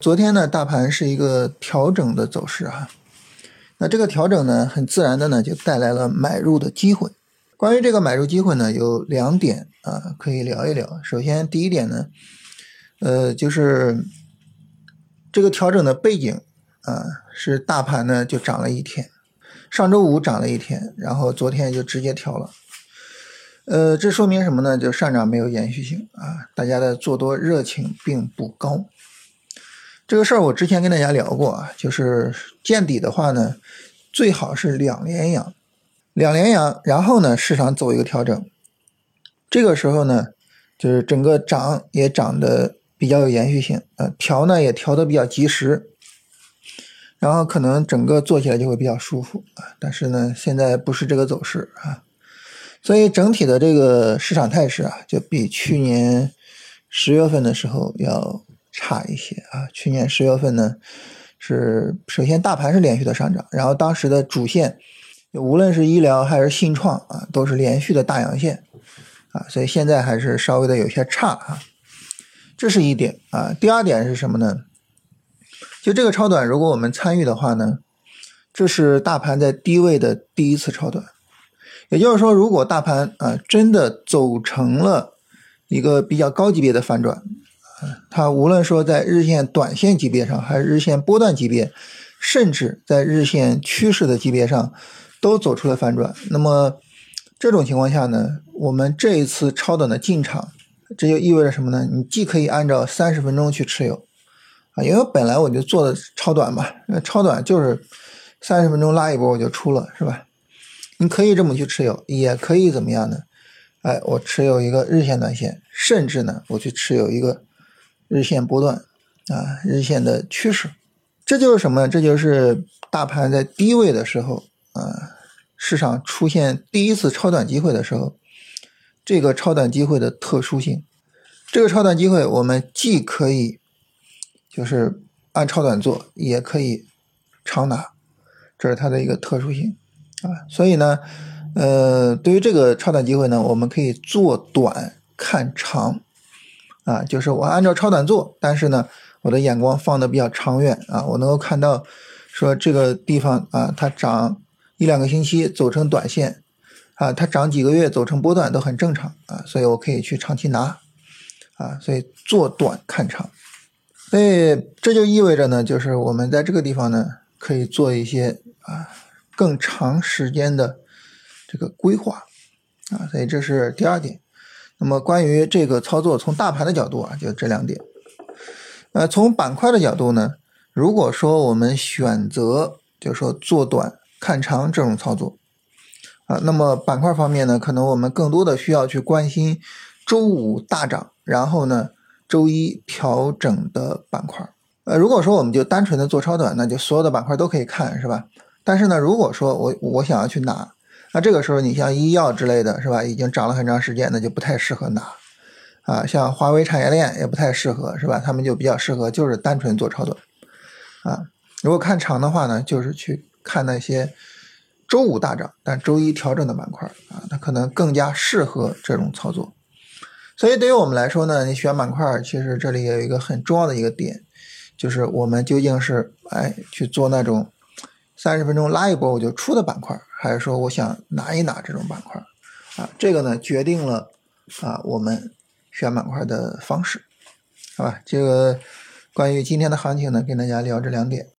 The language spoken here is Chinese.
昨天呢，大盘是一个调整的走势哈，那这个调整呢，很自然的呢，就带来了买入的机会。关于这个买入机会呢，有两点啊，可以聊一聊。首先，第一点呢，呃，就是这个调整的背景啊，是大盘呢就涨了一天，上周五涨了一天，然后昨天就直接调了。呃，这说明什么呢？就上涨没有延续性啊，大家的做多热情并不高。这个事儿我之前跟大家聊过啊，就是见底的话呢，最好是两连阳，两连阳，然后呢市场走一个调整，这个时候呢，就是整个涨也涨得比较有延续性，呃，调呢也调得比较及时，然后可能整个做起来就会比较舒服啊。但是呢，现在不是这个走势啊，所以整体的这个市场态势啊，就比去年十月份的时候要。差一些啊！去年十月份呢，是首先大盘是连续的上涨，然后当时的主线，无论是医疗还是信创啊，都是连续的大阳线啊，所以现在还是稍微的有些差啊，这是一点啊。第二点是什么呢？就这个超短，如果我们参与的话呢，这是大盘在低位的第一次超短，也就是说，如果大盘啊真的走成了一个比较高级别的反转。它无论说在日线短线级别上，还是日线波段级别，甚至在日线趋势的级别上，都走出了反转。那么这种情况下呢，我们这一次超短的进场，这就意味着什么呢？你既可以按照三十分钟去持有，啊，因为本来我就做的超短嘛，超短就是三十分钟拉一波我就出了，是吧？你可以这么去持有，也可以怎么样呢？哎，我持有一个日线短线，甚至呢，我去持有一个。日线波段啊，日线的趋势，这就是什么？这就是大盘在低位的时候啊，市场出现第一次超短机会的时候，这个超短机会的特殊性。这个超短机会，我们既可以就是按超短做，也可以长拿，这是它的一个特殊性啊。所以呢，呃，对于这个超短机会呢，我们可以做短看长。啊，就是我按照超短做，但是呢，我的眼光放的比较长远啊，我能够看到，说这个地方啊，它涨一两个星期走成短线，啊，它涨几个月走成波段都很正常啊，所以我可以去长期拿，啊，所以做短看长，所以这就意味着呢，就是我们在这个地方呢，可以做一些啊更长时间的这个规划，啊，所以这是第二点。那么关于这个操作，从大盘的角度啊，就这两点。呃，从板块的角度呢，如果说我们选择，就是说做短看长这种操作，啊，那么板块方面呢，可能我们更多的需要去关心周五大涨，然后呢周一调整的板块。呃，如果说我们就单纯的做超短，那就所有的板块都可以看，是吧？但是呢，如果说我我想要去拿。那这个时候，你像医药之类的是吧，已经涨了很长时间，那就不太适合拿，啊，像华为产业链也不太适合，是吧？他们就比较适合就是单纯做超短，啊，如果看长的话呢，就是去看那些周五大涨但周一调整的板块，啊，它可能更加适合这种操作。所以对于我们来说呢，你选板块，其实这里也有一个很重要的一个点，就是我们究竟是哎去做那种。三十分钟拉一波我就出的板块，还是说我想拿一拿这种板块，啊，这个呢决定了啊我们选板块的方式，好吧？这个关于今天的行情呢，跟大家聊这两点。